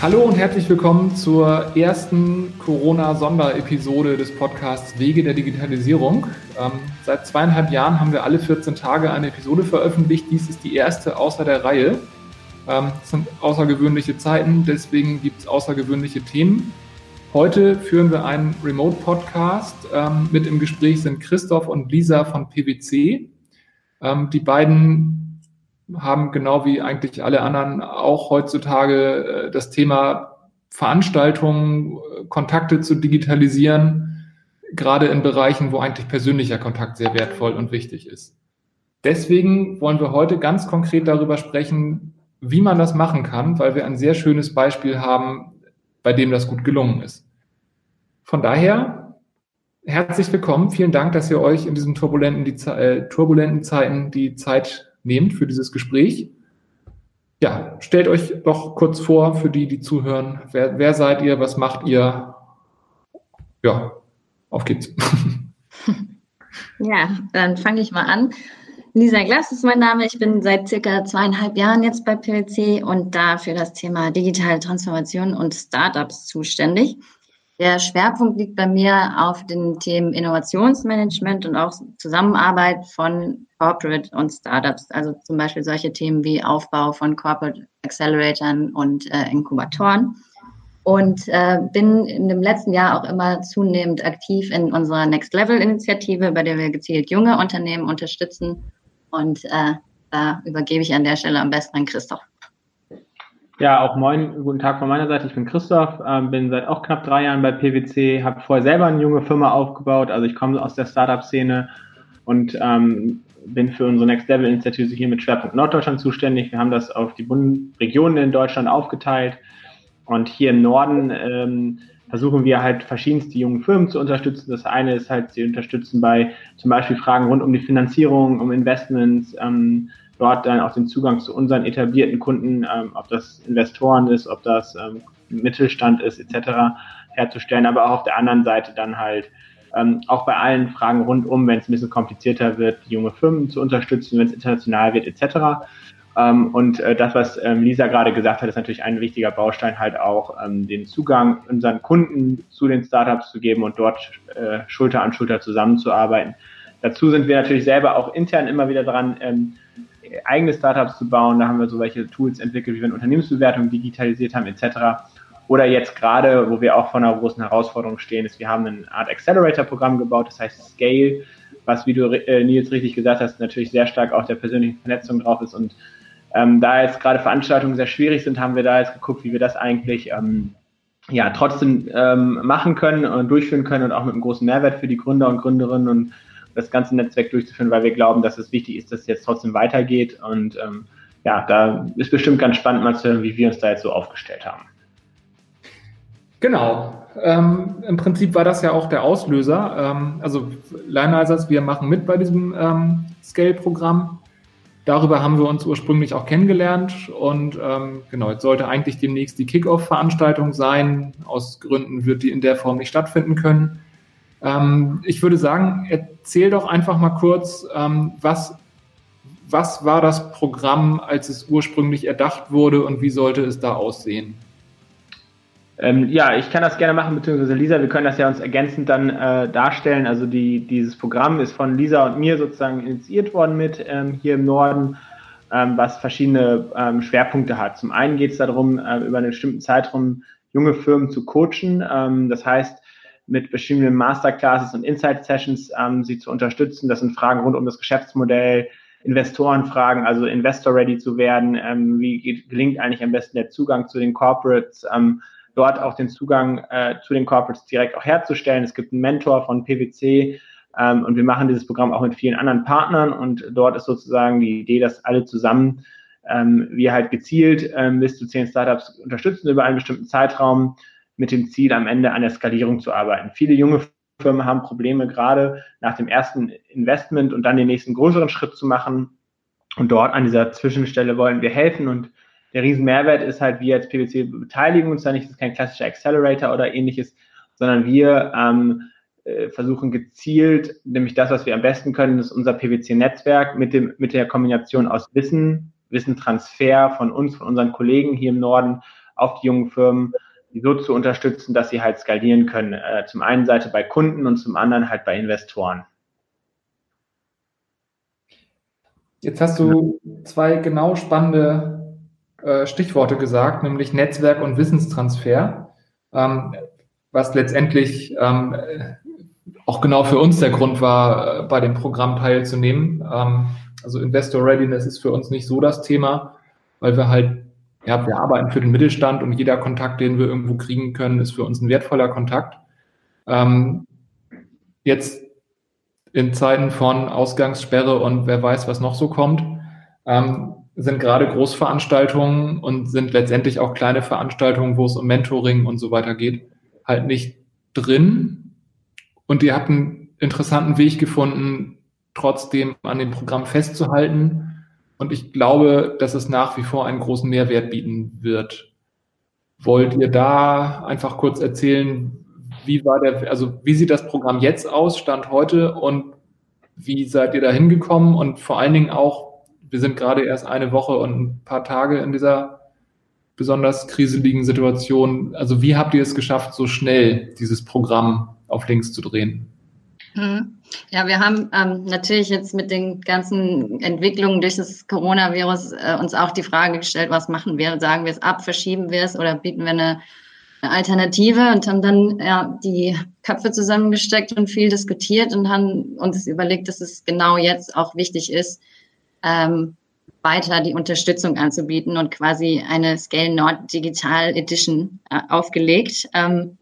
Hallo und herzlich willkommen zur ersten Corona-Sonderepisode des Podcasts Wege der Digitalisierung. Ähm, seit zweieinhalb Jahren haben wir alle 14 Tage eine Episode veröffentlicht. Dies ist die erste außer der Reihe. Ähm, es sind außergewöhnliche Zeiten, deswegen gibt es außergewöhnliche Themen. Heute führen wir einen Remote-Podcast. Ähm, mit im Gespräch sind Christoph und Lisa von PwC. Ähm, die beiden haben genau wie eigentlich alle anderen auch heutzutage äh, das Thema Veranstaltungen, Kontakte zu digitalisieren, gerade in Bereichen, wo eigentlich persönlicher Kontakt sehr wertvoll und wichtig ist. Deswegen wollen wir heute ganz konkret darüber sprechen, wie man das machen kann, weil wir ein sehr schönes Beispiel haben, bei dem das gut gelungen ist. Von daher herzlich willkommen. Vielen Dank, dass ihr euch in diesen turbulenten, die, äh, turbulenten Zeiten die Zeit nehmt für dieses Gespräch. Ja, stellt euch doch kurz vor für die, die zuhören. Wer, wer seid ihr? Was macht ihr? Ja, auf geht's. Ja, dann fange ich mal an. Lisa Glass ist mein Name. Ich bin seit circa zweieinhalb Jahren jetzt bei PwC und da für das Thema digitale Transformation und Startups zuständig. Der Schwerpunkt liegt bei mir auf den Themen Innovationsmanagement und auch Zusammenarbeit von Corporate und Startups. Also zum Beispiel solche Themen wie Aufbau von Corporate Acceleratoren und äh, Inkubatoren. Und äh, bin in dem letzten Jahr auch immer zunehmend aktiv in unserer Next Level Initiative, bei der wir gezielt junge Unternehmen unterstützen. Und äh, da übergebe ich an der Stelle am besten an Christoph. Ja, auch moin, guten Tag von meiner Seite. Ich bin Christoph, ähm, bin seit auch knapp drei Jahren bei PwC, habe vorher selber eine junge Firma aufgebaut, also ich komme aus der Startup-Szene und ähm, bin für unsere Next Level Initiative hier mit Schwerpunkt Norddeutschland zuständig. Wir haben das auf die Bundesregionen in Deutschland aufgeteilt und hier im Norden ähm, versuchen wir halt verschiedenste junge Firmen zu unterstützen. Das eine ist halt, sie unterstützen bei zum Beispiel Fragen rund um die Finanzierung, um Investments, ähm, dort dann auch den Zugang zu unseren etablierten Kunden, ähm, ob das Investoren ist, ob das ähm, Mittelstand ist, etc. herzustellen, aber auch auf der anderen Seite dann halt ähm, auch bei allen Fragen rundum, wenn es ein bisschen komplizierter wird, junge Firmen zu unterstützen, wenn es international wird, etc. Ähm, und äh, das, was ähm, Lisa gerade gesagt hat, ist natürlich ein wichtiger Baustein, halt auch ähm, den Zugang unseren Kunden zu den Startups zu geben und dort äh, Schulter an Schulter zusammenzuarbeiten. Dazu sind wir natürlich selber auch intern immer wieder dran, ähm, eigene Startups zu bauen. Da haben wir so welche Tools entwickelt, wie wir eine Unternehmensbewertung digitalisiert haben, etc. Oder jetzt gerade, wo wir auch vor einer großen Herausforderung stehen, ist, wir haben eine Art Accelerator-Programm gebaut, das heißt Scale, was, wie du äh, Nils richtig gesagt hast, natürlich sehr stark auch der persönlichen Vernetzung drauf ist. Und ähm, da jetzt gerade Veranstaltungen sehr schwierig sind, haben wir da jetzt geguckt, wie wir das eigentlich ähm, ja trotzdem ähm, machen können und durchführen können und auch mit einem großen Mehrwert für die Gründer und Gründerinnen und das ganze Netzwerk durchzuführen, weil wir glauben, dass es wichtig ist, dass es jetzt trotzdem weitergeht. Und ähm, ja, da ist bestimmt ganz spannend mal zu hören, wie wir uns da jetzt so aufgestellt haben. Genau. Ähm, Im Prinzip war das ja auch der Auslöser. Ähm, also Lionizers, wir machen mit bei diesem ähm, Scale-Programm. Darüber haben wir uns ursprünglich auch kennengelernt und ähm, genau, jetzt sollte eigentlich demnächst die Kickoff-Veranstaltung sein. Aus Gründen wird die in der Form nicht stattfinden können. Ähm, ich würde sagen, erzähl doch einfach mal kurz, ähm, was, was war das Programm, als es ursprünglich erdacht wurde und wie sollte es da aussehen? Ähm, ja, ich kann das gerne machen, beziehungsweise Lisa, wir können das ja uns ergänzend dann äh, darstellen. Also die, dieses Programm ist von Lisa und mir sozusagen initiiert worden mit ähm, hier im Norden, ähm, was verschiedene ähm, Schwerpunkte hat. Zum einen geht es darum, äh, über einen bestimmten Zeitraum junge Firmen zu coachen. Ähm, das heißt, mit verschiedenen Masterclasses und Insight-Sessions ähm, sie zu unterstützen. Das sind Fragen rund um das Geschäftsmodell, Investorenfragen, also Investor-ready zu werden. Ähm, wie geht, gelingt eigentlich am besten der Zugang zu den Corporates? Ähm, dort auch den Zugang äh, zu den Corporates direkt auch herzustellen. Es gibt einen Mentor von PwC ähm, und wir machen dieses Programm auch mit vielen anderen Partnern und dort ist sozusagen die Idee, dass alle zusammen ähm, wir halt gezielt ähm, bis zu zehn Startups unterstützen über einen bestimmten Zeitraum mit dem Ziel, am Ende an der Skalierung zu arbeiten. Viele junge Firmen haben Probleme, gerade nach dem ersten Investment und dann den nächsten größeren Schritt zu machen. Und dort an dieser Zwischenstelle wollen wir helfen. Und der riesen Mehrwert ist halt, wir als PwC beteiligen uns da nicht, das ist kein klassischer Accelerator oder ähnliches, sondern wir ähm, äh, versuchen gezielt, nämlich das, was wir am besten können, ist unser PwC-Netzwerk mit, mit der Kombination aus Wissen, Wissentransfer von uns, von unseren Kollegen hier im Norden auf die jungen Firmen, die so zu unterstützen, dass sie halt skalieren können. Äh, zum einen Seite bei Kunden und zum anderen halt bei Investoren. Jetzt hast du zwei genau spannende äh, Stichworte gesagt, nämlich Netzwerk und Wissenstransfer, ähm, was letztendlich ähm, auch genau für uns der Grund war, äh, bei dem Programm teilzunehmen. Ähm, also Investor Readiness ist für uns nicht so das Thema, weil wir halt, ja, wir arbeiten für den Mittelstand und jeder Kontakt, den wir irgendwo kriegen können, ist für uns ein wertvoller Kontakt. Ähm, jetzt in Zeiten von Ausgangssperre und wer weiß, was noch so kommt, ähm, sind gerade Großveranstaltungen und sind letztendlich auch kleine Veranstaltungen, wo es um Mentoring und so weiter geht, halt nicht drin. Und ihr habt einen interessanten Weg gefunden, trotzdem an dem Programm festzuhalten. Und ich glaube, dass es nach wie vor einen großen Mehrwert bieten wird. Wollt ihr da einfach kurz erzählen, wie war der, also wie sieht das Programm jetzt aus, Stand heute und wie seid ihr da hingekommen und vor allen Dingen auch, wir sind gerade erst eine Woche und ein paar Tage in dieser besonders kriseligen Situation. Also wie habt ihr es geschafft, so schnell dieses Programm auf links zu drehen? Hm. Ja, wir haben ähm, natürlich jetzt mit den ganzen Entwicklungen durch das Coronavirus äh, uns auch die Frage gestellt, was machen wir? Sagen wir es ab, verschieben wir es oder bieten wir eine eine Alternative und haben dann ja, die Köpfe zusammengesteckt und viel diskutiert und haben uns überlegt, dass es genau jetzt auch wichtig ist, ähm, weiter die Unterstützung anzubieten und quasi eine Scale Nord Digital Edition äh, aufgelegt. Ähm,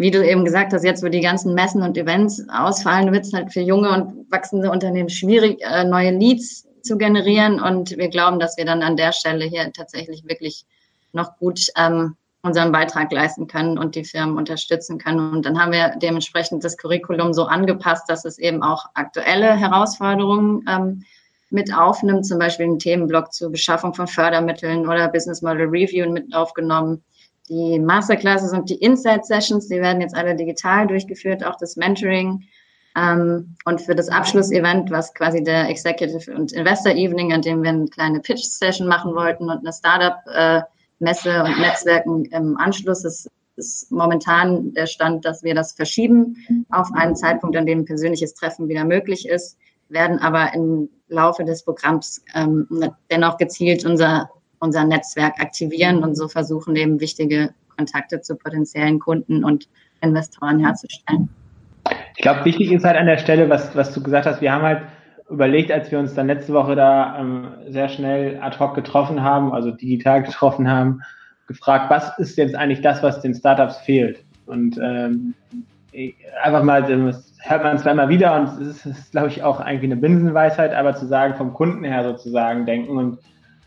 wie du eben gesagt hast, jetzt wo die ganzen Messen und Events ausfallen, wird es halt für junge und wachsende Unternehmen schwierig, äh, neue Leads zu generieren. Und wir glauben, dass wir dann an der Stelle hier tatsächlich wirklich noch gut ähm, unseren Beitrag leisten können und die Firmen unterstützen können. Und dann haben wir dementsprechend das Curriculum so angepasst, dass es eben auch aktuelle Herausforderungen ähm, mit aufnimmt, zum Beispiel einen Themenblock zur Beschaffung von Fördermitteln oder Business Model Review mit aufgenommen. Die Masterclasses und die Insight Sessions, die werden jetzt alle digital durchgeführt, auch das Mentoring. Ähm, und für das Abschlussevent, was quasi der Executive und Investor Evening, an dem wir eine kleine Pitch Session machen wollten und eine Startup äh, Messe und Netzwerken im Anschluss. Es ist momentan der Stand, dass wir das verschieben auf einen Zeitpunkt, an dem ein persönliches Treffen wieder möglich ist, werden aber im Laufe des Programms ähm, dennoch gezielt unser, unser Netzwerk aktivieren und so versuchen, eben wichtige Kontakte zu potenziellen Kunden und Investoren herzustellen. Ich glaube, wichtig ist halt an der Stelle, was, was du gesagt hast, wir haben halt überlegt, als wir uns dann letzte Woche da ähm, sehr schnell ad hoc getroffen haben, also digital getroffen haben, gefragt, was ist jetzt eigentlich das, was den Startups fehlt? Und ähm, einfach mal, das hört man immer wieder und es ist, ist glaube ich, auch eigentlich eine Binsenweisheit, aber zu sagen, vom Kunden her sozusagen denken und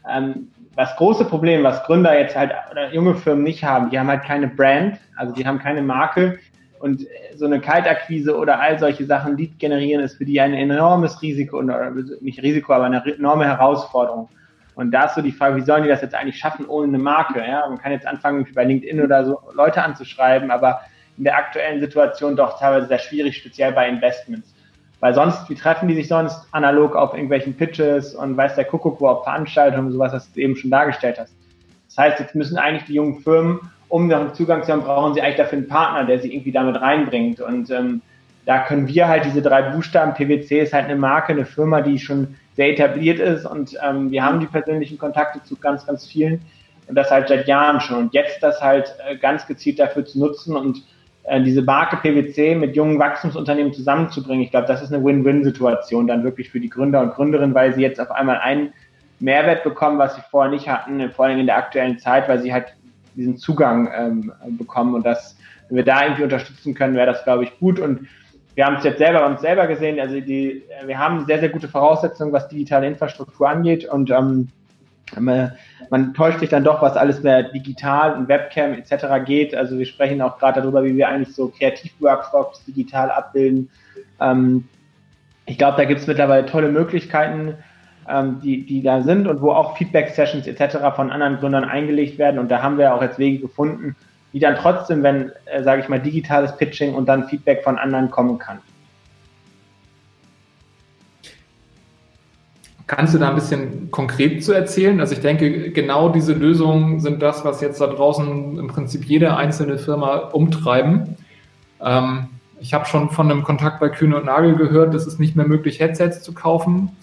ähm, das große Problem, was Gründer jetzt halt oder junge Firmen nicht haben, die haben halt keine Brand, also die haben keine Marke, und so eine Kaltakquise oder all solche Sachen, Lead generieren, ist für die ein enormes Risiko, oder nicht Risiko, aber eine enorme Herausforderung. Und da ist so die Frage, wie sollen die das jetzt eigentlich schaffen ohne eine Marke? Ja? Man kann jetzt anfangen, bei LinkedIn oder so Leute anzuschreiben, aber in der aktuellen Situation doch teilweise sehr schwierig, speziell bei Investments. Weil sonst, wie treffen die sich sonst analog auf irgendwelchen Pitches und weiß der Kuckuck wo auf Veranstaltungen, sowas, was du eben schon dargestellt hast. Das heißt, jetzt müssen eigentlich die jungen Firmen um noch Zugang zu haben, brauchen sie eigentlich dafür einen Partner, der sie irgendwie damit reinbringt. Und ähm, da können wir halt diese drei Buchstaben, PwC ist halt eine Marke, eine Firma, die schon sehr etabliert ist und ähm, wir haben die persönlichen Kontakte zu ganz, ganz vielen und das halt seit Jahren schon. Und jetzt das halt äh, ganz gezielt dafür zu nutzen und diese Marke PwC mit jungen Wachstumsunternehmen zusammenzubringen, ich glaube, das ist eine Win-Win-Situation dann wirklich für die Gründer und Gründerinnen, weil sie jetzt auf einmal einen Mehrwert bekommen, was sie vorher nicht hatten, vor allem in der aktuellen Zeit, weil sie halt diesen Zugang ähm, bekommen. Und das, wenn wir da irgendwie unterstützen können, wäre das, glaube ich, gut. Und wir haben es jetzt selber uns selber gesehen, also die, wir haben sehr, sehr gute Voraussetzungen, was digitale Infrastruktur angeht. Und ähm, man täuscht sich dann doch, was alles mehr digital und Webcam etc. geht. Also wir sprechen auch gerade darüber, wie wir eigentlich so Kreativworkshops digital abbilden. Ähm, ich glaube, da gibt es mittlerweile tolle Möglichkeiten ähm, die, die da sind und wo auch Feedback-Sessions etc. von anderen Gründern eingelegt werden. Und da haben wir auch jetzt Wege gefunden, wie dann trotzdem, wenn, äh, sage ich mal, digitales Pitching und dann Feedback von anderen kommen kann. Kannst du da ein bisschen konkret zu erzählen? Also ich denke, genau diese Lösungen sind das, was jetzt da draußen im Prinzip jede einzelne Firma umtreiben. Ähm, ich habe schon von einem Kontakt bei Kühne und Nagel gehört, es ist nicht mehr möglich, Headsets zu kaufen.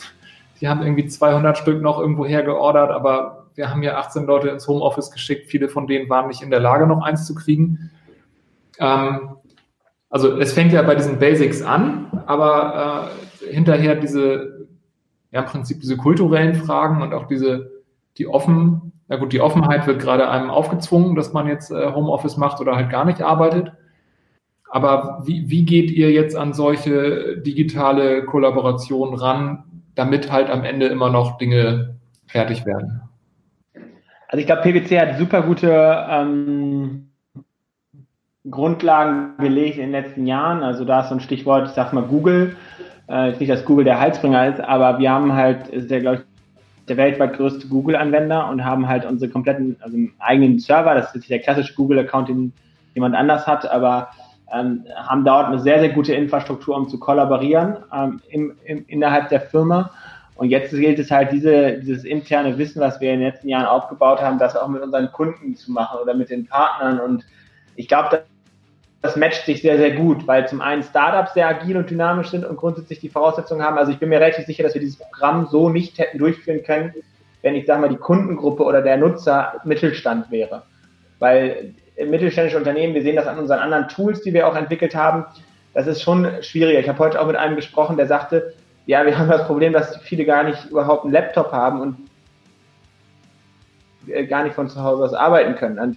Die haben irgendwie 200 Stück noch irgendwo hergeordert, aber wir haben ja 18 Leute ins Homeoffice geschickt. Viele von denen waren nicht in der Lage, noch eins zu kriegen. Ähm, also es fängt ja bei diesen Basics an, aber äh, hinterher diese, ja im Prinzip diese kulturellen Fragen und auch diese, die offen, na gut, die Offenheit wird gerade einem aufgezwungen, dass man jetzt äh, Homeoffice macht oder halt gar nicht arbeitet. Aber wie, wie geht ihr jetzt an solche digitale Kollaborationen ran, damit halt am Ende immer noch Dinge fertig werden? Also ich glaube, PwC hat super gute ähm, Grundlagen gelegt in den letzten Jahren. Also da ist so ein Stichwort, ich sag mal Google. Äh, nicht, dass Google der Heilsbringer ist, aber wir haben halt, ist der, glaube ich, der weltweit größte Google-Anwender und haben halt unsere kompletten, also einen eigenen Server, das ist der klassische Google-Account, den jemand anders hat, aber ähm, haben dort eine sehr, sehr gute Infrastruktur, um zu kollaborieren ähm, im, im, innerhalb der Firma. Und jetzt gilt es halt, diese, dieses interne Wissen, was wir in den letzten Jahren aufgebaut haben, das auch mit unseren Kunden zu machen oder mit den Partnern. Und ich glaube, das matcht sich sehr, sehr gut, weil zum einen Startups sehr agil und dynamisch sind und grundsätzlich die Voraussetzungen haben. Also ich bin mir relativ sicher, dass wir dieses Programm so nicht hätten durchführen können, wenn ich sage mal die Kundengruppe oder der Nutzer Mittelstand wäre. Weil mittelständische Unternehmen, wir sehen das an unseren anderen Tools, die wir auch entwickelt haben, das ist schon schwieriger. Ich habe heute auch mit einem gesprochen, der sagte, ja, wir haben das Problem, dass viele gar nicht überhaupt einen Laptop haben und äh, gar nicht von zu Hause aus arbeiten können. Und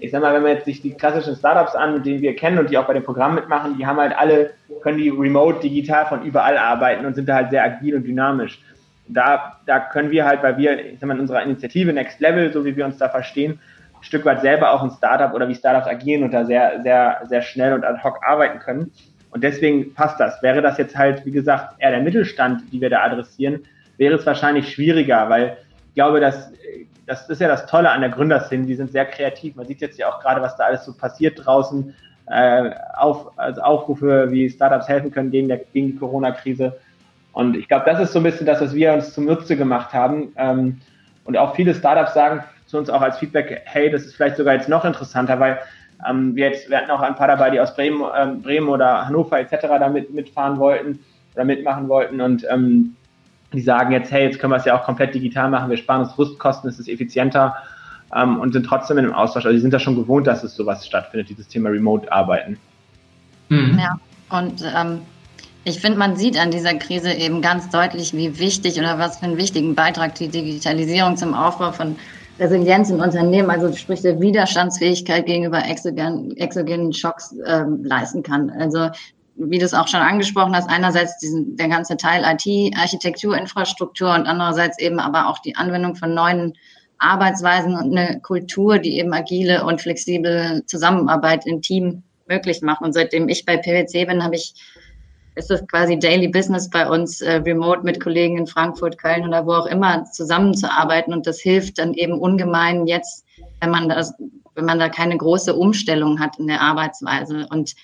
ich sag mal, wenn man jetzt sich die klassischen Startups an, denen wir kennen und die auch bei dem Programm mitmachen, die haben halt alle, können die remote digital von überall arbeiten und sind da halt sehr agil und dynamisch. Da, da können wir halt, weil wir, ich sag mal, in unserer Initiative Next Level, so wie wir uns da verstehen, ein Stück weit selber auch ein Startup oder wie Startups agieren und da sehr, sehr, sehr schnell und ad hoc arbeiten können. Und deswegen passt das. Wäre das jetzt halt, wie gesagt, eher der Mittelstand, die wir da adressieren, wäre es wahrscheinlich schwieriger, weil ich glaube, dass das ist ja das Tolle an der Gründerszene, die sind sehr kreativ. Man sieht jetzt ja auch gerade, was da alles so passiert draußen. Äh, auf, also Aufrufe, wie Startups helfen können gegen, der, gegen die Corona-Krise. Und ich glaube, das ist so ein bisschen das, was wir uns zum Nutze gemacht haben. Ähm, und auch viele Startups sagen zu uns auch als Feedback, hey, das ist vielleicht sogar jetzt noch interessanter, weil ähm, wir, jetzt, wir hatten auch ein paar dabei, die aus Bremen, ähm, Bremen oder Hannover etc. da mit, mitfahren wollten oder mitmachen wollten. Und ähm, die sagen jetzt, hey, jetzt können wir es ja auch komplett digital machen, wir sparen uns Rüstkosten, es ist effizienter ähm, und sind trotzdem in einem Austausch. Also die sind da schon gewohnt, dass es sowas stattfindet, dieses Thema Remote-Arbeiten. Mhm. Ja, und ähm, ich finde, man sieht an dieser Krise eben ganz deutlich, wie wichtig oder was für einen wichtigen Beitrag die Digitalisierung zum Aufbau von Resilienz in Unternehmen, also sprich der Widerstandsfähigkeit gegenüber exogenen, exogenen Schocks ähm, leisten kann. Also wie du es auch schon angesprochen hast, einerseits diesen, der ganze Teil IT, Architektur, Infrastruktur und andererseits eben aber auch die Anwendung von neuen Arbeitsweisen und eine Kultur, die eben agile und flexible Zusammenarbeit im Team möglich macht. Und seitdem ich bei PwC bin, habe ich, ist das quasi Daily Business bei uns, äh, remote mit Kollegen in Frankfurt, Köln oder wo auch immer zusammenzuarbeiten. Und das hilft dann eben ungemein jetzt, wenn man das, wenn man da keine große Umstellung hat in der Arbeitsweise. Und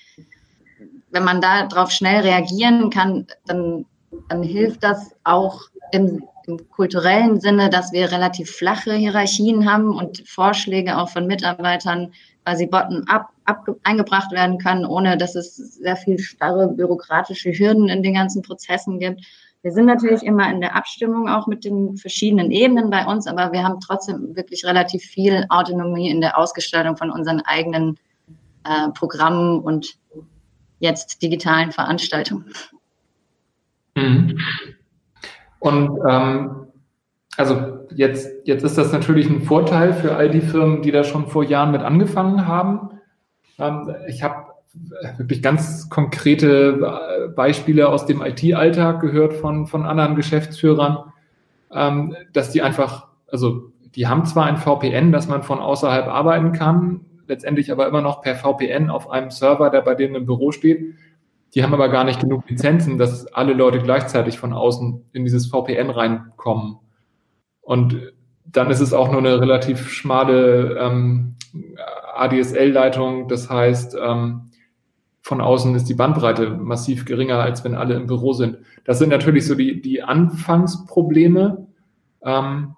wenn man da drauf schnell reagieren kann, dann, dann hilft das auch im, im kulturellen Sinne, dass wir relativ flache Hierarchien haben und Vorschläge auch von Mitarbeitern quasi bottom-up eingebracht werden können, ohne dass es sehr viel starre bürokratische Hürden in den ganzen Prozessen gibt. Wir sind natürlich immer in der Abstimmung auch mit den verschiedenen Ebenen bei uns, aber wir haben trotzdem wirklich relativ viel Autonomie in der Ausgestaltung von unseren eigenen äh, Programmen und jetzt digitalen Veranstaltungen. Mhm. Und ähm, also jetzt, jetzt ist das natürlich ein Vorteil für all die Firmen, die da schon vor Jahren mit angefangen haben. Ähm, ich habe wirklich ganz konkrete Beispiele aus dem IT-Alltag gehört von, von anderen Geschäftsführern, ähm, dass die einfach, also die haben zwar ein VPN, dass man von außerhalb arbeiten kann, letztendlich aber immer noch per VPN auf einem Server, der bei denen im Büro steht. Die haben aber gar nicht genug Lizenzen, dass alle Leute gleichzeitig von außen in dieses VPN reinkommen. Und dann ist es auch nur eine relativ schmale ähm, ADSL-Leitung. Das heißt, ähm, von außen ist die Bandbreite massiv geringer, als wenn alle im Büro sind. Das sind natürlich so die, die Anfangsprobleme. Ähm,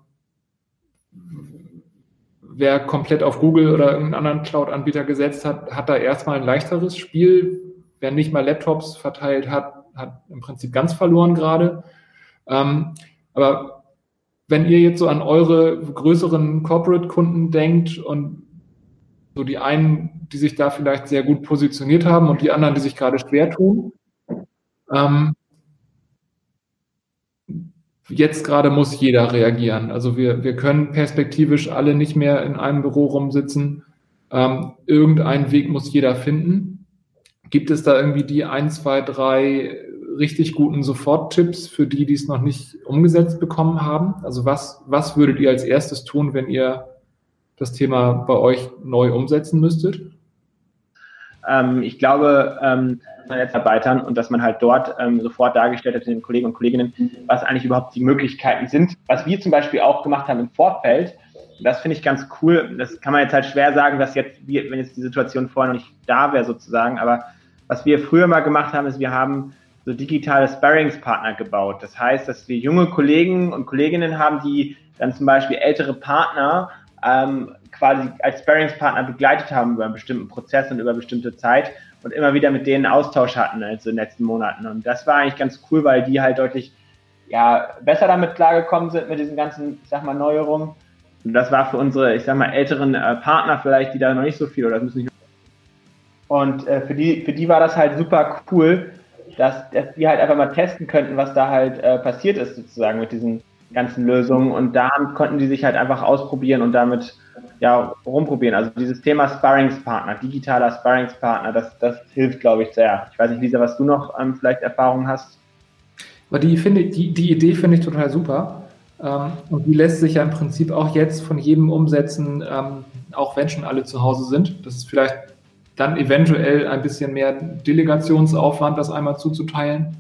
wer komplett auf Google oder irgendeinen anderen Cloud-Anbieter gesetzt hat, hat da erstmal ein leichteres Spiel. Wer nicht mal Laptops verteilt hat, hat im Prinzip ganz verloren gerade. Ähm, aber wenn ihr jetzt so an eure größeren Corporate-Kunden denkt und so die einen, die sich da vielleicht sehr gut positioniert haben und die anderen, die sich gerade schwer tun, ähm, jetzt gerade muss jeder reagieren. Also wir, wir können perspektivisch alle nicht mehr in einem Büro rumsitzen. Ähm, irgendeinen Weg muss jeder finden. Gibt es da irgendwie die ein, zwei, drei richtig guten Sofort-Tipps für die, die es noch nicht umgesetzt bekommen haben? Also was, was würdet ihr als erstes tun, wenn ihr das Thema bei euch neu umsetzen müsstet? Ähm, ich glaube, ähm, Netzarbeitern und dass man halt dort ähm, sofort dargestellt hat den Kollegen und Kolleginnen, was eigentlich überhaupt die Möglichkeiten sind. Was wir zum Beispiel auch gemacht haben im Vorfeld, das finde ich ganz cool. Das kann man jetzt halt schwer sagen, dass jetzt, wenn jetzt die Situation vorher noch nicht da wäre sozusagen, aber was wir früher mal gemacht haben, ist, wir haben so digitale Sparringspartner gebaut. Das heißt, dass wir junge Kollegen und Kolleginnen haben, die dann zum Beispiel ältere Partner ähm, quasi als Sparringspartner begleitet haben über einen bestimmten Prozess und über bestimmte Zeit und immer wieder mit denen Austausch hatten also in den letzten Monaten. Und das war eigentlich ganz cool, weil die halt deutlich ja, besser damit klargekommen sind mit diesen ganzen, ich sag mal, Neuerungen. Und das war für unsere, ich sag mal, älteren äh, Partner vielleicht, die da noch nicht so viel oder müssen nicht. Und äh, für die, für die war das halt super cool, dass, dass die halt einfach mal testen könnten, was da halt äh, passiert ist, sozusagen mit diesen ganzen Lösungen. Und da konnten die sich halt einfach ausprobieren und damit ja, rumprobieren. Also dieses Thema Sparringspartner, digitaler Sparringspartner, das, das hilft, glaube ich, sehr. Ich weiß nicht, Lisa, was du noch ähm, vielleicht Erfahrungen hast. Aber die, finde, die, die Idee finde ich total super. Ähm, und die lässt sich ja im Prinzip auch jetzt von jedem umsetzen, ähm, auch wenn schon alle zu Hause sind. Das ist vielleicht dann eventuell ein bisschen mehr Delegationsaufwand, das einmal zuzuteilen.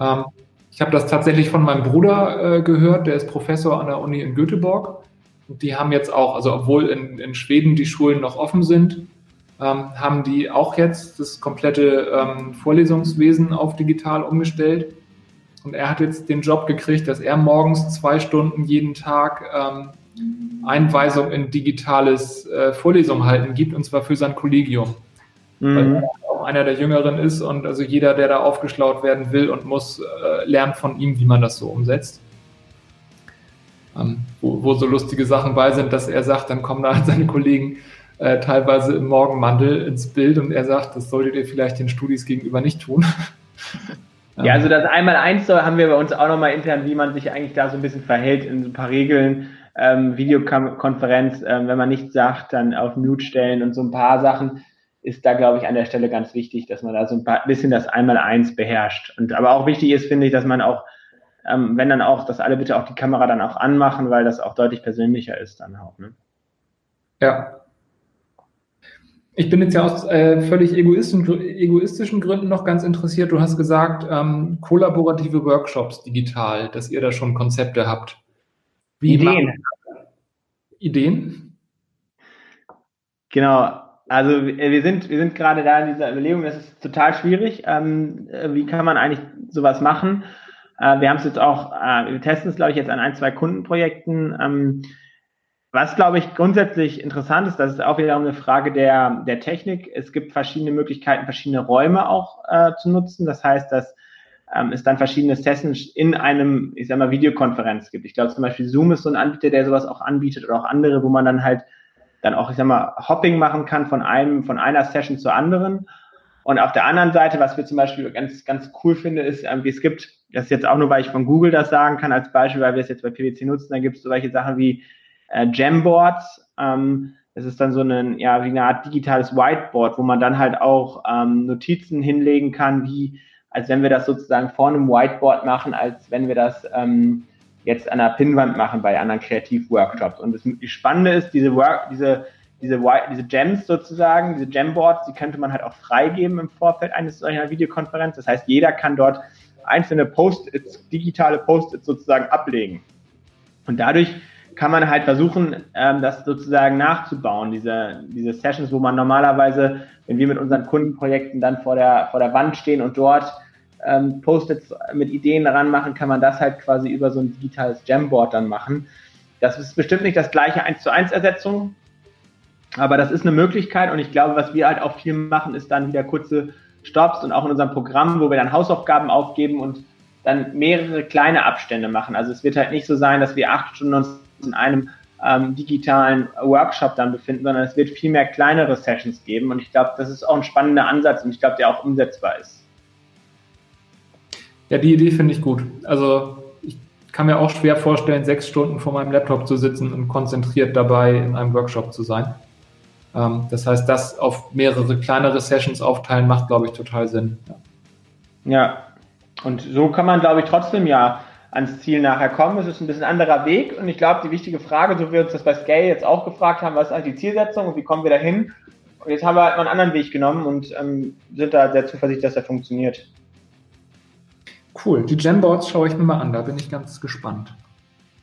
Ähm, ich habe das tatsächlich von meinem Bruder äh, gehört, der ist Professor an der Uni in Göteborg. Und die haben jetzt auch, also obwohl in, in Schweden die Schulen noch offen sind, ähm, haben die auch jetzt das komplette ähm, Vorlesungswesen auf digital umgestellt. Und er hat jetzt den Job gekriegt, dass er morgens zwei Stunden jeden Tag ähm, Einweisung in digitales äh, Vorlesung halten gibt, und zwar für sein Kollegium. Mhm. Weil er auch einer der Jüngeren ist und also jeder, der da aufgeschlaut werden will und muss, äh, lernt von ihm, wie man das so umsetzt. Ähm, wo, wo, so lustige Sachen bei sind, dass er sagt, dann kommen da seine Kollegen äh, teilweise im Morgenmantel ins Bild und er sagt, das solltet ihr vielleicht den Studis gegenüber nicht tun. Ja, also das Einmal-Eins haben wir bei uns auch nochmal intern, wie man sich eigentlich da so ein bisschen verhält in so ein paar Regeln ähm, Videokonferenz, ähm, wenn man nichts sagt, dann auf Mute stellen und so ein paar Sachen ist da, glaube ich, an der Stelle ganz wichtig, dass man da so ein paar, bisschen das Einmal-Eins beherrscht. Und aber auch wichtig ist, finde ich, dass man auch, ähm, wenn dann auch, dass alle bitte auch die Kamera dann auch anmachen, weil das auch deutlich persönlicher ist dann auch. Ne? Ja. Ich bin jetzt ja aus äh, völlig egoistischen, egoistischen Gründen noch ganz interessiert. Du hast gesagt, ähm, kollaborative Workshops digital, dass ihr da schon Konzepte habt. Wie Ideen. Ideen? Genau. Also wir sind, wir sind gerade da in dieser Überlegung, das ist total schwierig. Ähm, wie kann man eigentlich sowas machen? Äh, wir haben es jetzt auch, äh, wir testen es, glaube ich, jetzt an ein, zwei Kundenprojekten. Ähm, was, glaube ich, grundsätzlich interessant ist, das ist auch wieder eine Frage der, der Technik. Es gibt verschiedene Möglichkeiten, verschiedene Räume auch äh, zu nutzen. Das heißt, dass ähm, es dann verschiedene Sessions in einem, ich sag mal, Videokonferenz gibt. Ich glaube zum Beispiel Zoom ist so ein Anbieter, der sowas auch anbietet oder auch andere, wo man dann halt dann auch, ich sag mal, Hopping machen kann von einem, von einer Session zur anderen. Und auf der anderen Seite, was wir zum Beispiel ganz, ganz cool finde, ist, ähm, es gibt, das ist jetzt auch nur, weil ich von Google das sagen kann, als Beispiel, weil wir es jetzt bei PwC nutzen, da gibt es solche Sachen wie äh, Jamboards. Ähm, es ist dann so eine, ja, wie eine Art digitales Whiteboard, wo man dann halt auch ähm, Notizen hinlegen kann, wie als wenn wir das sozusagen vor einem Whiteboard machen, als wenn wir das ähm, jetzt an einer Pinnwand machen bei anderen Kreativworkshops. Und das Spannende ist, diese, Work, diese, diese, diese Gems sozusagen, diese Gemboards, die könnte man halt auch freigeben im Vorfeld eines solcher Videokonferenz. Das heißt, jeder kann dort einzelne Post-its, digitale Post-its sozusagen ablegen. Und dadurch kann man halt versuchen, ähm, das sozusagen nachzubauen, diese, diese Sessions, wo man normalerweise, wenn wir mit unseren Kundenprojekten dann vor der, vor der Wand stehen und dort ähm, Post-its mit Ideen ranmachen, kann man das halt quasi über so ein digitales Jamboard dann machen. Das ist bestimmt nicht das gleiche 1 zu 1 Ersetzung, aber das ist eine Möglichkeit und ich glaube, was wir halt auch viel machen, ist dann wieder kurze Stops und auch in unserem Programm, wo wir dann Hausaufgaben aufgeben und dann mehrere kleine Abstände machen. Also es wird halt nicht so sein, dass wir acht Stunden uns in einem ähm, digitalen Workshop dann befinden, sondern es wird viel mehr kleinere Sessions geben und ich glaube, das ist auch ein spannender Ansatz und ich glaube, der auch umsetzbar ist. Ja, die Idee finde ich gut. Also ich kann mir auch schwer vorstellen, sechs Stunden vor meinem Laptop zu sitzen und konzentriert dabei in einem Workshop zu sein. Ähm, das heißt, das auf mehrere kleinere Sessions aufteilen, macht, glaube ich, total Sinn. Ja. und so kann man, glaube ich, trotzdem ja ans Ziel nachher kommen. Es ist ein bisschen anderer Weg und ich glaube, die wichtige Frage, so wie wir uns das bei Scale jetzt auch gefragt haben, was ist eigentlich die Zielsetzung und wie kommen wir dahin? Und jetzt haben wir halt mal einen anderen Weg genommen und ähm, sind da sehr zuversichtlich, dass er funktioniert. Cool, die Jamboards schaue ich mir mal an, da bin ich ganz gespannt.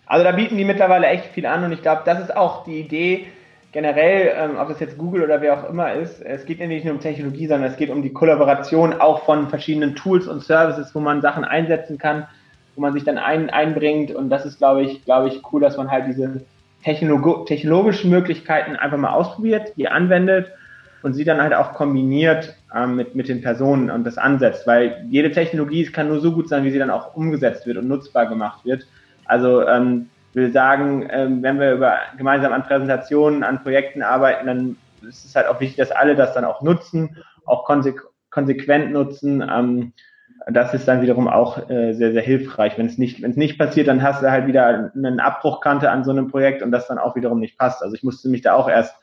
Also da bieten die mittlerweile echt viel an und ich glaube, das ist auch die Idee, generell, ähm, ob das jetzt Google oder wer auch immer ist, es geht nicht nur um Technologie, sondern es geht um die Kollaboration auch von verschiedenen Tools und Services, wo man Sachen einsetzen kann, wo man sich dann ein, einbringt. Und das ist, glaube ich, glaube ich, cool, dass man halt diese Technolog technologischen Möglichkeiten einfach mal ausprobiert, die anwendet und sie dann halt auch kombiniert ähm, mit, mit den Personen und das ansetzt, weil jede Technologie kann nur so gut sein, wie sie dann auch umgesetzt wird und nutzbar gemacht wird. Also ähm, will sagen, ähm, wenn wir über, gemeinsam an Präsentationen, an Projekten arbeiten, dann ist es halt auch wichtig, dass alle das dann auch nutzen, auch konsequ konsequent nutzen. Ähm, das ist dann wiederum auch äh, sehr, sehr hilfreich. Wenn es nicht, wenn es nicht passiert, dann hast du halt wieder eine Abbruchkante an so einem Projekt und das dann auch wiederum nicht passt. Also ich musste mich da auch erst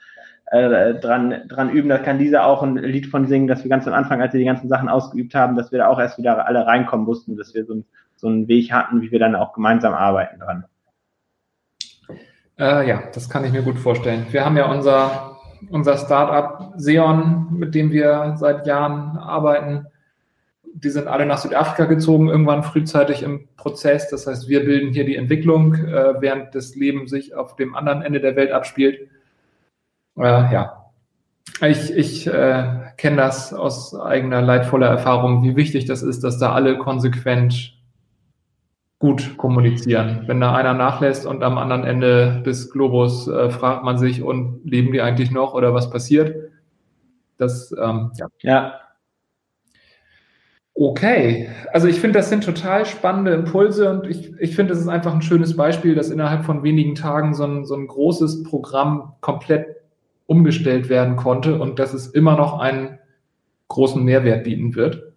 äh, dran, dran üben. Da kann dieser auch ein Lied von singen, dass wir ganz am Anfang, als wir die ganzen Sachen ausgeübt haben, dass wir da auch erst wieder alle reinkommen mussten, dass wir so, so einen Weg hatten, wie wir dann auch gemeinsam arbeiten dran. Äh, ja, das kann ich mir gut vorstellen. Wir haben ja unser, unser Startup Seon, mit dem wir seit Jahren arbeiten. Die sind alle nach Südafrika gezogen, irgendwann frühzeitig im Prozess. Das heißt, wir bilden hier die Entwicklung, äh, während das Leben sich auf dem anderen Ende der Welt abspielt. Äh, ja, ich, ich äh, kenne das aus eigener leidvoller Erfahrung, wie wichtig das ist, dass da alle konsequent gut kommunizieren. Wenn da einer nachlässt und am anderen Ende des Globus äh, fragt man sich, und leben die eigentlich noch oder was passiert? Das, ähm, ja. ja. Okay, also ich finde, das sind total spannende Impulse und ich, ich finde, es ist einfach ein schönes Beispiel, dass innerhalb von wenigen Tagen so ein, so ein großes Programm komplett umgestellt werden konnte und dass es immer noch einen großen Mehrwert bieten wird.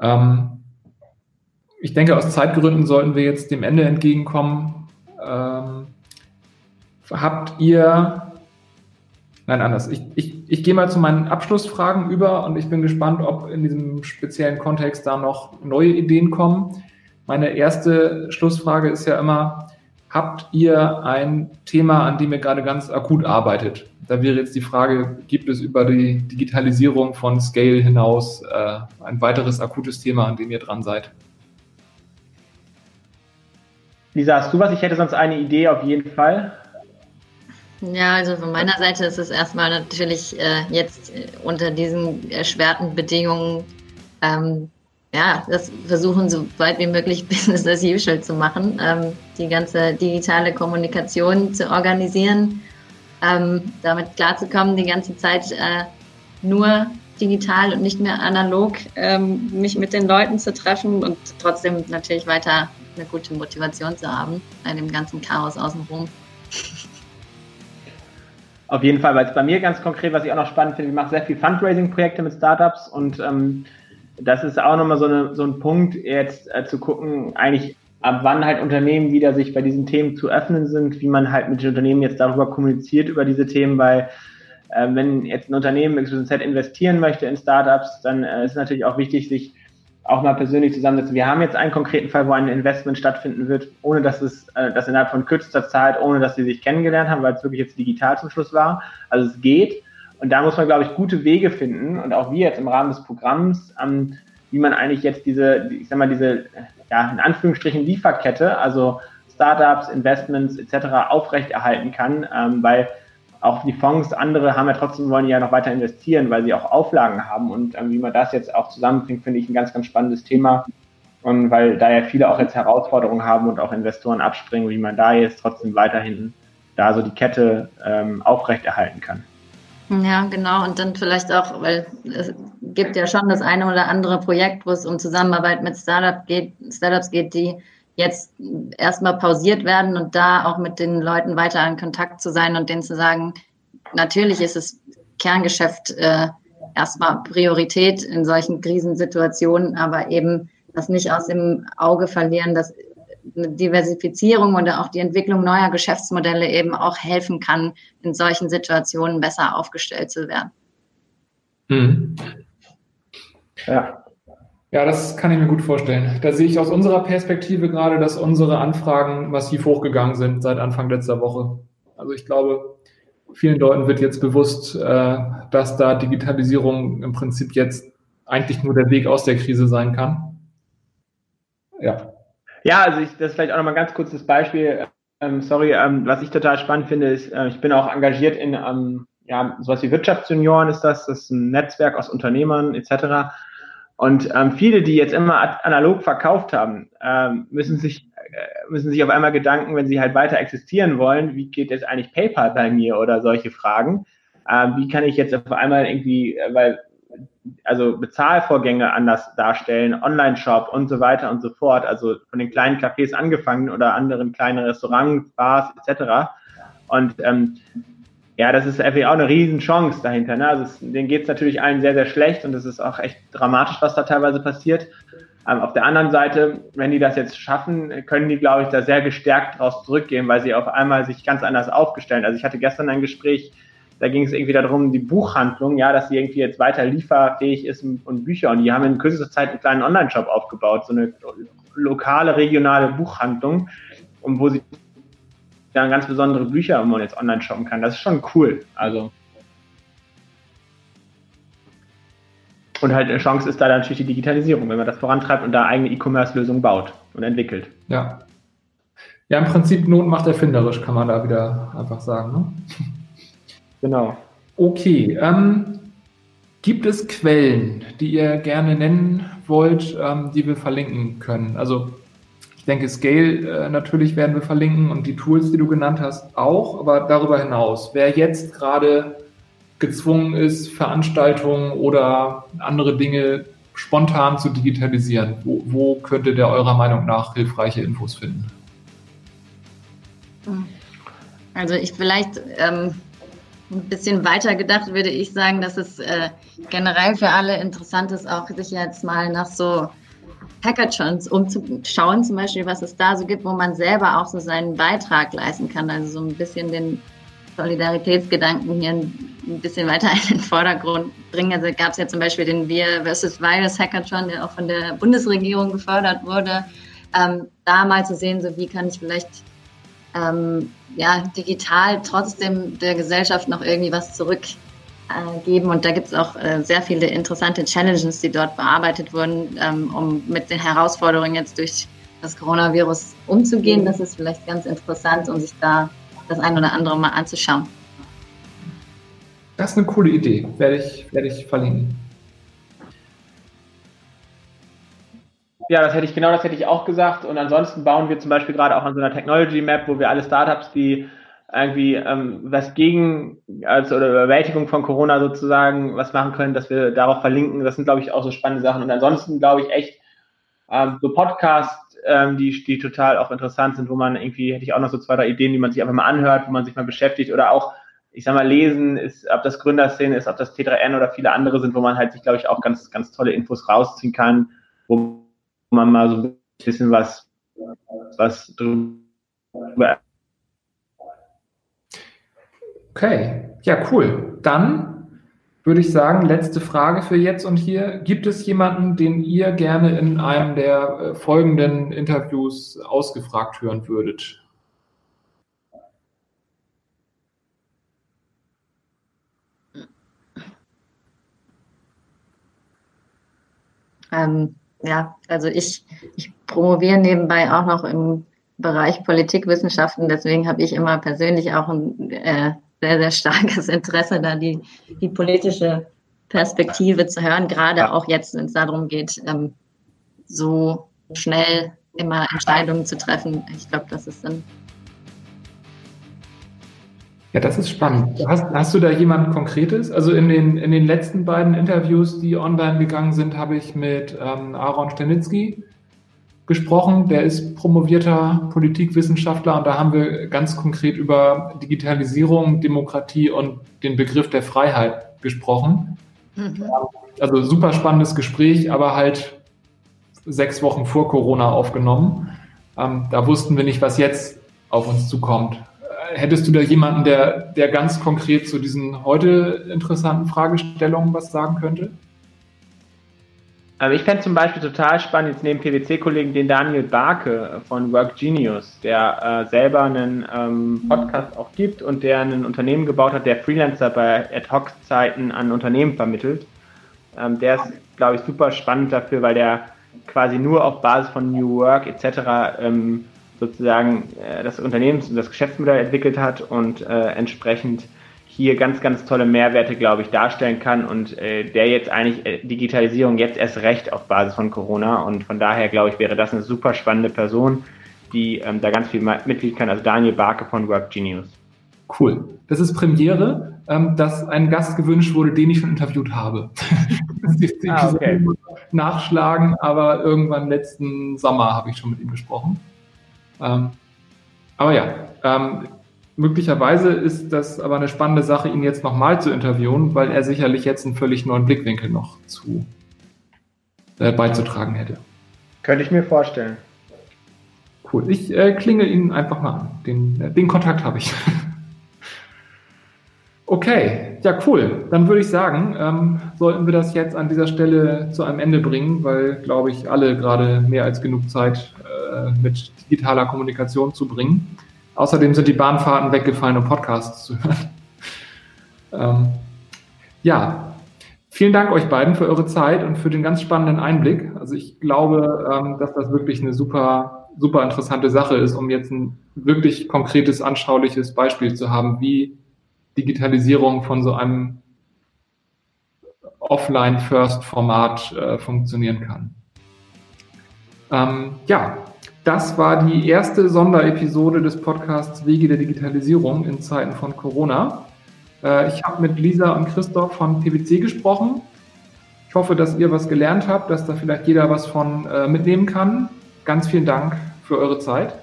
Ähm, ich denke, aus Zeitgründen sollten wir jetzt dem Ende entgegenkommen. Ähm, habt ihr, nein, anders, ich, ich, ich gehe mal zu meinen Abschlussfragen über und ich bin gespannt, ob in diesem speziellen Kontext da noch neue Ideen kommen. Meine erste Schlussfrage ist ja immer, habt ihr ein Thema, an dem ihr gerade ganz akut arbeitet? Da wäre jetzt die Frage, gibt es über die Digitalisierung von Scale hinaus äh, ein weiteres akutes Thema, an dem ihr dran seid? Lisa, hast du was? Ich hätte sonst eine Idee auf jeden Fall. Ja, also von meiner Seite ist es erstmal natürlich äh, jetzt äh, unter diesen erschwerten Bedingungen, ähm, ja, das versuchen so weit wie möglich Business as usual zu machen, ähm, die ganze digitale Kommunikation zu organisieren, ähm, damit klarzukommen, die ganze Zeit äh, nur digital und nicht mehr analog ähm, mich mit den Leuten zu treffen und trotzdem natürlich weiter eine gute Motivation zu haben bei dem ganzen Chaos außenrum. Auf jeden Fall, weil es bei mir ganz konkret, was ich auch noch spannend finde, ich mache sehr viel Fundraising-Projekte mit Startups und ähm, das ist auch nochmal so, so ein Punkt, jetzt äh, zu gucken, eigentlich ab wann halt Unternehmen wieder sich bei diesen Themen zu öffnen sind, wie man halt mit den Unternehmen jetzt darüber kommuniziert, über diese Themen, weil äh, wenn jetzt ein Unternehmen XYZ investieren möchte in Startups, dann äh, ist natürlich auch wichtig, sich auch mal persönlich zusammensetzen. Wir haben jetzt einen konkreten Fall, wo ein Investment stattfinden wird, ohne dass es äh, das innerhalb von kürzester Zeit, ohne dass sie sich kennengelernt haben, weil es wirklich jetzt digital zum Schluss war. Also es geht. Und da muss man, glaube ich, gute Wege finden und auch wir jetzt im Rahmen des Programms, ähm, wie man eigentlich jetzt diese, ich sag mal, diese, ja, in Anführungsstrichen Lieferkette, also Startups, Investments etc. aufrechterhalten kann, ähm, weil auch die Fonds, andere haben ja trotzdem, wollen ja noch weiter investieren, weil sie auch Auflagen haben. Und ähm, wie man das jetzt auch zusammenbringt, finde ich ein ganz, ganz spannendes Thema. Und weil da ja viele auch jetzt Herausforderungen haben und auch Investoren abspringen, wie man da jetzt trotzdem weiterhin da so die Kette ähm, aufrechterhalten kann. Ja, genau. Und dann vielleicht auch, weil es gibt ja schon das eine oder andere Projekt, wo es um Zusammenarbeit mit Startup geht, Startups geht, die jetzt erstmal pausiert werden und da auch mit den Leuten weiter in Kontakt zu sein und denen zu sagen, natürlich ist es Kerngeschäft äh, erstmal Priorität in solchen Krisensituationen, aber eben das nicht aus dem Auge verlieren, dass eine Diversifizierung oder auch die Entwicklung neuer Geschäftsmodelle eben auch helfen kann, in solchen Situationen besser aufgestellt zu werden. Mhm. Ja. Ja, das kann ich mir gut vorstellen. Da sehe ich aus unserer Perspektive gerade, dass unsere Anfragen massiv hochgegangen sind seit Anfang letzter Woche. Also ich glaube, vielen Leuten wird jetzt bewusst, äh, dass da Digitalisierung im Prinzip jetzt eigentlich nur der Weg aus der Krise sein kann. Ja. Ja, also ich, das ist vielleicht auch nochmal ein ganz kurzes Beispiel. Ähm, sorry, ähm, was ich total spannend finde, ist, äh, ich bin auch engagiert in ähm, ja, sowas wie Wirtschaftsjunioren ist das, das ist ein Netzwerk aus Unternehmern etc. Und ähm, viele, die jetzt immer analog verkauft haben, ähm, müssen sich äh, müssen sich auf einmal Gedanken, wenn sie halt weiter existieren wollen, wie geht jetzt eigentlich PayPal bei mir oder solche Fragen? Ähm, wie kann ich jetzt auf einmal irgendwie, äh, weil also Bezahlvorgänge anders darstellen, Online-Shop und so weiter und so fort, also von den kleinen Cafés angefangen oder anderen kleinen Restaurants, Bars etc. Und ähm, ja, das ist einfach auch eine Riesenchance dahinter. Ne? Also es, denen geht es natürlich allen sehr, sehr schlecht und es ist auch echt dramatisch, was da teilweise passiert. Ähm, auf der anderen Seite, wenn die das jetzt schaffen, können die, glaube ich, da sehr gestärkt draus zurückgehen, weil sie auf einmal sich ganz anders aufgestellt. Also ich hatte gestern ein Gespräch da ging es irgendwie darum, die Buchhandlung, ja, dass sie irgendwie jetzt weiter lieferfähig ist und Bücher. Und die haben in kürzester Zeit einen kleinen Online-Shop aufgebaut, so eine lokale, regionale Buchhandlung, und wo sie dann ganz besondere Bücher, wo man jetzt online shoppen kann. Das ist schon cool. Also. Und halt eine Chance ist da natürlich die Digitalisierung, wenn man das vorantreibt und da eigene E-Commerce-Lösungen baut und entwickelt. Ja. Ja, im Prinzip Not macht erfinderisch, kann man da wieder einfach sagen. Ne? Genau. Okay. Ähm, gibt es Quellen, die ihr gerne nennen wollt, ähm, die wir verlinken können? Also ich denke, Scale äh, natürlich werden wir verlinken und die Tools, die du genannt hast, auch. Aber darüber hinaus, wer jetzt gerade gezwungen ist, Veranstaltungen oder andere Dinge spontan zu digitalisieren, wo, wo könnte der eurer Meinung nach hilfreiche Infos finden? Also ich vielleicht ähm, ein bisschen weiter gedacht würde ich sagen, dass es äh, generell für alle interessant ist, auch sich jetzt mal nach so Hackathons umzuschauen, zum Beispiel, was es da so gibt, wo man selber auch so seinen Beitrag leisten kann. Also so ein bisschen den Solidaritätsgedanken hier ein bisschen weiter in den Vordergrund bringen. Also gab es ja zum Beispiel den Wir versus Virus Hackathon, der auch von der Bundesregierung gefördert wurde. Ähm, da mal zu sehen, so wie kann ich vielleicht ähm, ja, digital trotzdem der Gesellschaft noch irgendwie was zurückgeben. Und da gibt es auch äh, sehr viele interessante Challenges, die dort bearbeitet wurden, ähm, um mit den Herausforderungen jetzt durch das Coronavirus umzugehen. Das ist vielleicht ganz interessant, um sich da das ein oder andere mal anzuschauen. Das ist eine coole Idee, werde ich, werde ich verlinken. Ja, das hätte ich genau, das hätte ich auch gesagt. Und ansonsten bauen wir zum Beispiel gerade auch an so einer Technology Map, wo wir alle Startups, die irgendwie ähm, was gegen also oder Überwältigung von Corona sozusagen was machen können, dass wir darauf verlinken. Das sind, glaube ich, auch so spannende Sachen. Und ansonsten glaube ich echt ähm, so Podcasts, ähm, die, die total auch interessant sind, wo man irgendwie, hätte ich auch noch so zwei, drei Ideen, die man sich einfach mal anhört, wo man sich mal beschäftigt oder auch, ich sag mal, lesen ist, ob das Gründerszene ist, ob das T3N oder viele andere sind, wo man halt sich, glaube ich, auch ganz, ganz tolle Infos rausziehen kann, wo man mal so ein bisschen was, was drüber. Okay, ja, cool. Dann würde ich sagen, letzte Frage für jetzt und hier. Gibt es jemanden, den ihr gerne in einem der äh, folgenden Interviews ausgefragt hören würdet? Ähm, ja, also ich, ich promoviere nebenbei auch noch im Bereich Politikwissenschaften. Deswegen habe ich immer persönlich auch ein äh, sehr, sehr starkes Interesse, da die, die politische Perspektive zu hören, gerade auch jetzt, wenn es darum geht, ähm, so schnell immer Entscheidungen zu treffen. Ich glaube, das ist dann. Ja, das ist spannend. Hast, hast du da jemand Konkretes? Also in den, in den letzten beiden Interviews, die online gegangen sind, habe ich mit ähm, Aaron Stenitzky gesprochen. Der ist promovierter Politikwissenschaftler und da haben wir ganz konkret über Digitalisierung, Demokratie und den Begriff der Freiheit gesprochen. Mhm. Also super spannendes Gespräch, aber halt sechs Wochen vor Corona aufgenommen. Ähm, da wussten wir nicht, was jetzt auf uns zukommt. Äh, hättest du da jemanden, der, der ganz konkret zu diesen heute interessanten Fragestellungen was sagen könnte? Also ich fände zum Beispiel total spannend, jetzt neben PwC-Kollegen, den Daniel Barke von Work Genius, der äh, selber einen ähm, Podcast auch gibt und der ein Unternehmen gebaut hat, der Freelancer bei Ad-Hoc-Zeiten an Unternehmen vermittelt. Ähm, der ist, glaube ich, super spannend dafür, weil der quasi nur auf Basis von New Work etc. Ähm, sozusagen äh, das Unternehmens- und das Geschäftsmodell entwickelt hat und äh, entsprechend hier ganz, ganz tolle Mehrwerte, glaube ich, darstellen kann und äh, der jetzt eigentlich äh, Digitalisierung jetzt erst recht auf Basis von Corona und von daher, glaube ich, wäre das eine super spannende Person, die ähm, da ganz viel mitglied kann, also Daniel Barke von Work Genius. Cool. Das ist Premiere, ähm, dass ein Gast gewünscht wurde, den ich schon interviewt habe. ah, okay. Nachschlagen, aber irgendwann letzten Sommer habe ich schon mit ihm gesprochen. Ähm, aber ja, ähm, Möglicherweise ist das aber eine spannende Sache, ihn jetzt nochmal zu interviewen, weil er sicherlich jetzt einen völlig neuen Blickwinkel noch zu äh, beizutragen hätte. Könnte ich mir vorstellen. Cool. Ich äh, klingel ihn einfach mal an. Den, äh, den Kontakt habe ich. okay, ja, cool. Dann würde ich sagen, ähm, sollten wir das jetzt an dieser Stelle zu einem Ende bringen, weil, glaube ich, alle gerade mehr als genug Zeit äh, mit digitaler Kommunikation zu bringen. Außerdem sind die Bahnfahrten weggefallen, um Podcasts zu hören. ähm, ja, vielen Dank euch beiden für eure Zeit und für den ganz spannenden Einblick. Also ich glaube, ähm, dass das wirklich eine super, super interessante Sache ist, um jetzt ein wirklich konkretes, anschauliches Beispiel zu haben, wie Digitalisierung von so einem Offline-First-Format äh, funktionieren kann. Ähm, ja, das war die erste Sonderepisode des Podcasts Wege der Digitalisierung in Zeiten von Corona. Äh, ich habe mit Lisa und Christoph von PwC gesprochen. Ich hoffe, dass ihr was gelernt habt, dass da vielleicht jeder was von äh, mitnehmen kann. Ganz vielen Dank für eure Zeit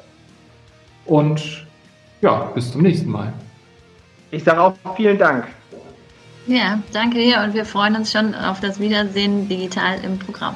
und ja, bis zum nächsten Mal. Ich sage auch vielen Dank. Ja, danke dir und wir freuen uns schon auf das Wiedersehen digital im Programm.